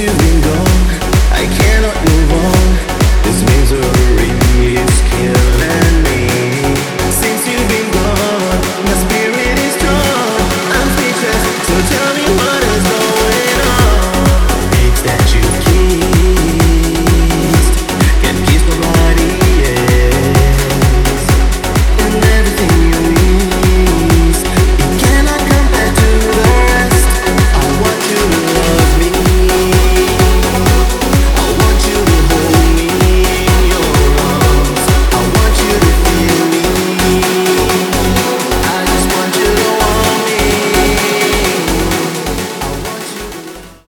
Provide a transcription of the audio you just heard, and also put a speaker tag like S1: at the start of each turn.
S1: you